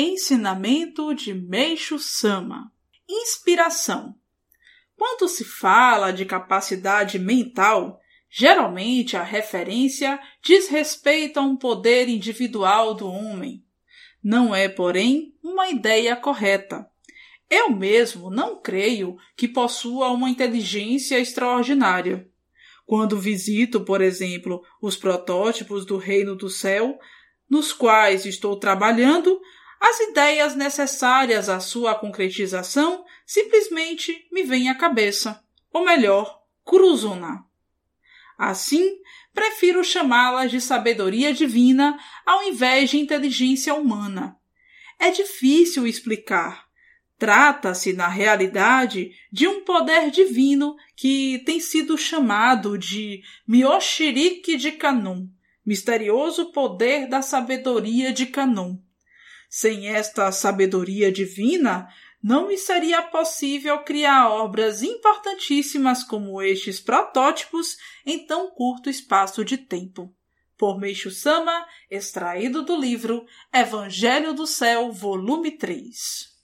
Ensinamento de Meixo Sama Inspiração Quando se fala de capacidade mental, geralmente a referência diz respeito a um poder individual do homem. Não é, porém, uma ideia correta. Eu mesmo não creio que possua uma inteligência extraordinária. Quando visito, por exemplo, os protótipos do Reino do Céu, nos quais estou trabalhando, as ideias necessárias à sua concretização simplesmente me vêm à cabeça, ou melhor, cruzam-na. Assim, prefiro chamá-las de sabedoria divina ao invés de inteligência humana. É difícil explicar. Trata-se, na realidade, de um poder divino que tem sido chamado de Mioshiriki de Kanun, misterioso poder da sabedoria de Kanun. Sem esta sabedoria divina, não me seria possível criar obras importantíssimas como estes protótipos em tão curto espaço de tempo. Por Meixo Sama, extraído do livro Evangelho do Céu, volume 3.